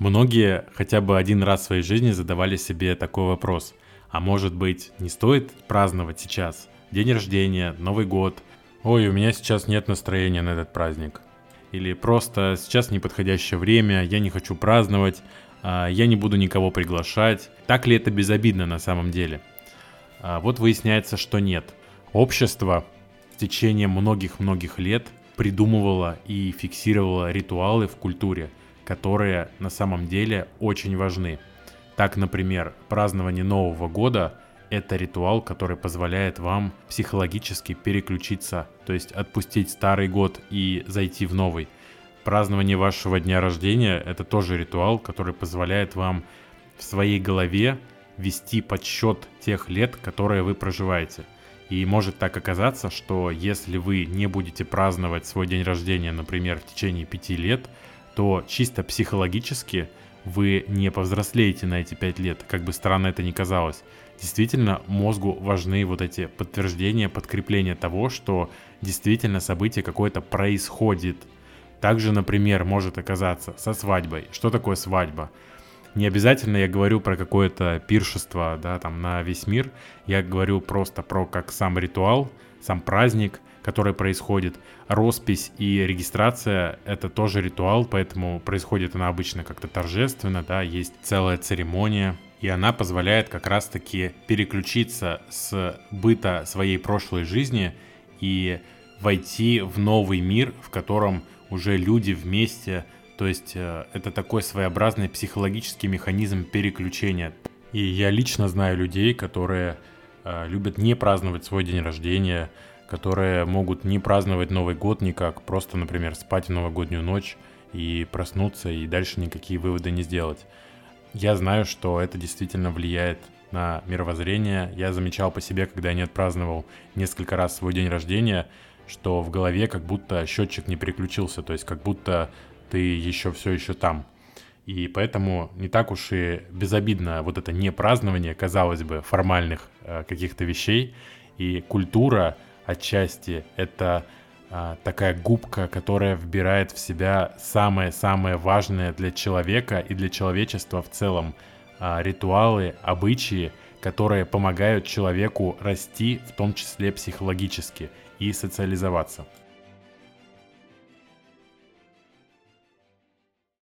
Многие хотя бы один раз в своей жизни задавали себе такой вопрос. А может быть, не стоит праздновать сейчас? День рождения, Новый год. Ой, у меня сейчас нет настроения на этот праздник. Или просто сейчас неподходящее время, я не хочу праздновать, а, я не буду никого приглашать. Так ли это безобидно на самом деле? А, вот выясняется, что нет. Общество в течение многих-многих лет придумывало и фиксировало ритуалы в культуре, которые на самом деле очень важны. Так, например, празднование Нового года – это ритуал, который позволяет вам психологически переключиться, то есть отпустить старый год и зайти в новый. Празднование вашего дня рождения – это тоже ритуал, который позволяет вам в своей голове вести подсчет тех лет, которые вы проживаете – и может так оказаться, что если вы не будете праздновать свой день рождения, например, в течение пяти лет, то чисто психологически вы не повзрослеете на эти пять лет, как бы странно это ни казалось. Действительно, мозгу важны вот эти подтверждения, подкрепления того, что действительно событие какое-то происходит. Также, например, может оказаться со свадьбой. Что такое свадьба? Не обязательно я говорю про какое-то пиршество, да, там на весь мир. Я говорю просто про как сам ритуал, сам праздник, который происходит. Роспись и регистрация — это тоже ритуал, поэтому происходит она обычно как-то торжественно, да, есть целая церемония, и она позволяет как раз-таки переключиться с быта своей прошлой жизни и войти в новый мир, в котором уже люди вместе то есть э, это такой своеобразный психологический механизм переключения. И я лично знаю людей, которые э, любят не праздновать свой день рождения, которые могут не праздновать Новый год никак, просто, например, спать в новогоднюю ночь и проснуться, и дальше никакие выводы не сделать. Я знаю, что это действительно влияет на мировоззрение. Я замечал по себе, когда я не отпраздновал несколько раз свой день рождения, что в голове как будто счетчик не переключился, то есть как будто ты еще все еще там. И поэтому не так уж и безобидно вот это не празднование, казалось бы, формальных э, каких-то вещей. И культура отчасти это э, такая губка, которая вбирает в себя самое-самое важное для человека и для человечества в целом э, ритуалы, обычаи, которые помогают человеку расти, в том числе психологически, и социализоваться.